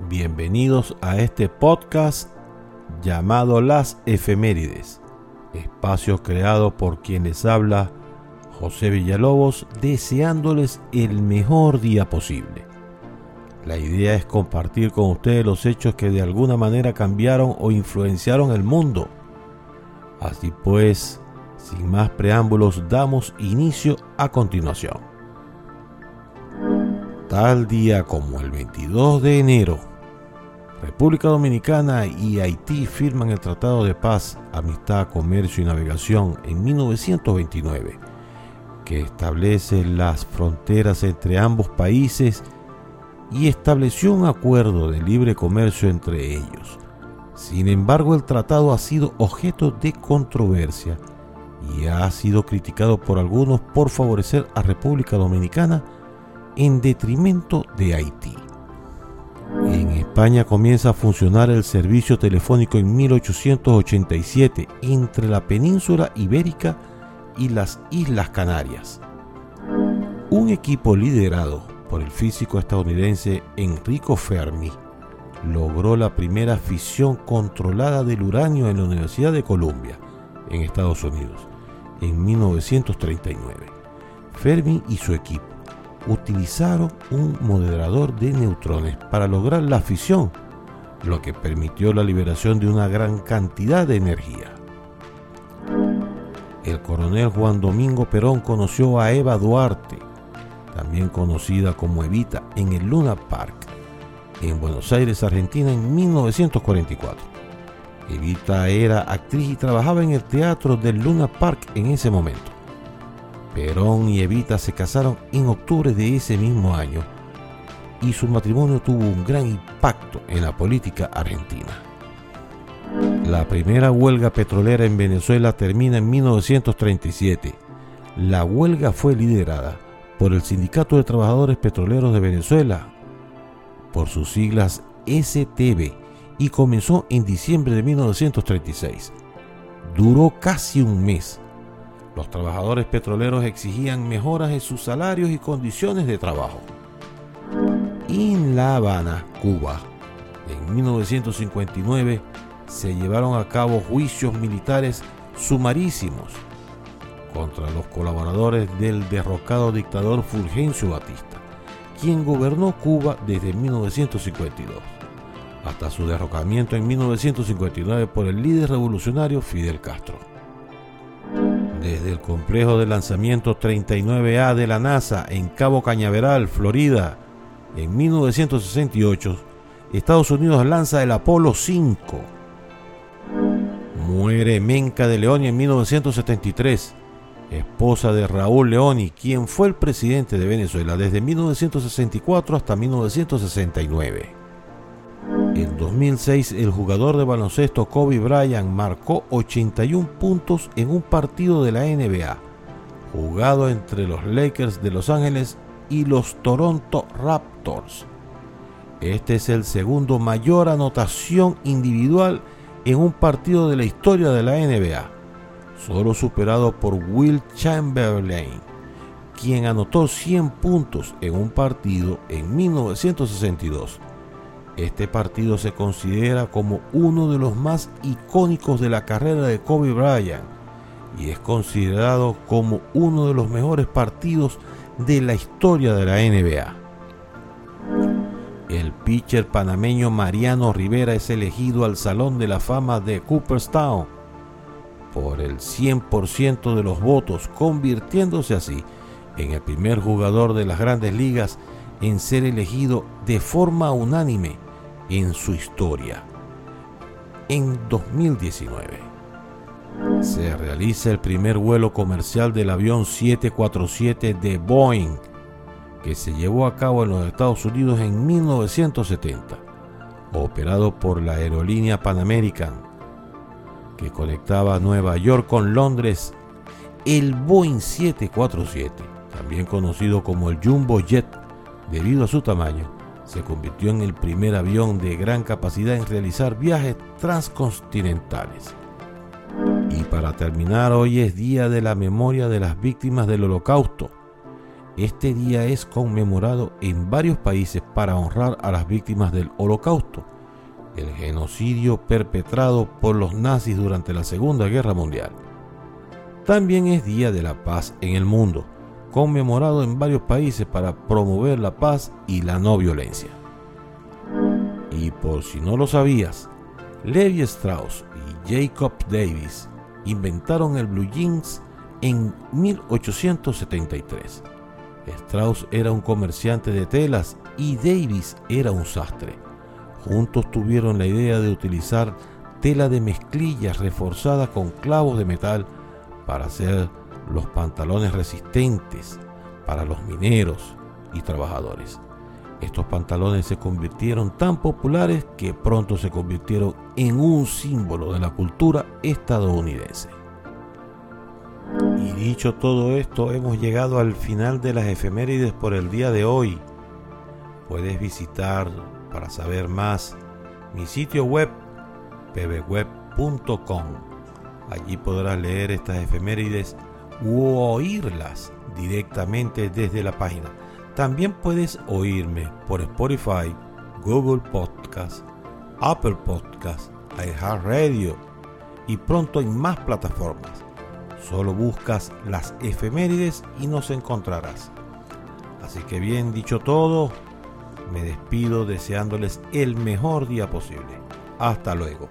Bienvenidos a este podcast llamado Las Efemérides, espacio creado por quienes habla José Villalobos, deseándoles el mejor día posible. La idea es compartir con ustedes los hechos que de alguna manera cambiaron o influenciaron el mundo. Así pues, sin más preámbulos, damos inicio a continuación. Tal día como el 22 de enero República Dominicana y Haití firman el Tratado de Paz, Amistad, Comercio y Navegación en 1929, que establece las fronteras entre ambos países y estableció un acuerdo de libre comercio entre ellos. Sin embargo, el tratado ha sido objeto de controversia y ha sido criticado por algunos por favorecer a República Dominicana en detrimento de Haití. En España comienza a funcionar el servicio telefónico en 1887 entre la península ibérica y las Islas Canarias. Un equipo liderado por el físico estadounidense Enrico Fermi logró la primera fisión controlada del uranio en la Universidad de Columbia, en Estados Unidos, en 1939. Fermi y su equipo utilizaron un moderador de neutrones para lograr la fisión, lo que permitió la liberación de una gran cantidad de energía. El coronel Juan Domingo Perón conoció a Eva Duarte, también conocida como Evita, en el Luna Park, en Buenos Aires, Argentina, en 1944. Evita era actriz y trabajaba en el teatro del Luna Park en ese momento. Perón y Evita se casaron en octubre de ese mismo año y su matrimonio tuvo un gran impacto en la política argentina. La primera huelga petrolera en Venezuela termina en 1937. La huelga fue liderada por el Sindicato de Trabajadores Petroleros de Venezuela, por sus siglas STB, y comenzó en diciembre de 1936. Duró casi un mes los trabajadores petroleros exigían mejoras en sus salarios y condiciones de trabajo. En La Habana, Cuba, en 1959, se llevaron a cabo juicios militares sumarísimos contra los colaboradores del derrocado dictador Fulgencio Batista, quien gobernó Cuba desde 1952, hasta su derrocamiento en 1959 por el líder revolucionario Fidel Castro desde el complejo de lanzamiento 39A de la NASA en Cabo Cañaveral, Florida, en 1968, Estados Unidos lanza el Apolo 5. Muere Menca de Leoni en 1973, esposa de Raúl Leoni, quien fue el presidente de Venezuela desde 1964 hasta 1969. En 2006, el jugador de baloncesto Kobe Bryant marcó 81 puntos en un partido de la NBA, jugado entre los Lakers de Los Ángeles y los Toronto Raptors. Este es el segundo mayor anotación individual en un partido de la historia de la NBA, solo superado por Will Chamberlain, quien anotó 100 puntos en un partido en 1962 este partido se considera como uno de los más icónicos de la carrera de Kobe Bryant y es considerado como uno de los mejores partidos de la historia de la NBA. El pitcher panameño Mariano Rivera es elegido al Salón de la Fama de Cooperstown por el 100% de los votos, convirtiéndose así en el primer jugador de las grandes ligas en ser elegido de forma unánime en su historia. En 2019 se realiza el primer vuelo comercial del avión 747 de Boeing que se llevó a cabo en los Estados Unidos en 1970, operado por la aerolínea Pan American, que conectaba Nueva York con Londres. El Boeing 747, también conocido como el Jumbo Jet debido a su tamaño, se convirtió en el primer avión de gran capacidad en realizar viajes transcontinentales. Y para terminar, hoy es Día de la Memoria de las Víctimas del Holocausto. Este día es conmemorado en varios países para honrar a las víctimas del Holocausto, el genocidio perpetrado por los nazis durante la Segunda Guerra Mundial. También es Día de la Paz en el mundo, conmemorado en varios países para promover la paz y la no violencia. Y por si no lo sabías, Levi Strauss y Jacob Davis inventaron el blue jeans en 1873. Strauss era un comerciante de telas y Davis era un sastre. Juntos tuvieron la idea de utilizar tela de mezclilla reforzada con clavos de metal para hacer los pantalones resistentes para los mineros y trabajadores. Estos pantalones se convirtieron tan populares que pronto se convirtieron en un símbolo de la cultura estadounidense. Y dicho todo esto, hemos llegado al final de las efemérides por el día de hoy. Puedes visitar para saber más mi sitio web pbweb.com. Allí podrás leer estas efemérides u oírlas directamente desde la página. También puedes oírme por Spotify, Google Podcast, Apple Podcast, iHeartRadio y pronto en más plataformas. Solo buscas las efemérides y nos encontrarás. Así que bien dicho todo, me despido deseándoles el mejor día posible. Hasta luego.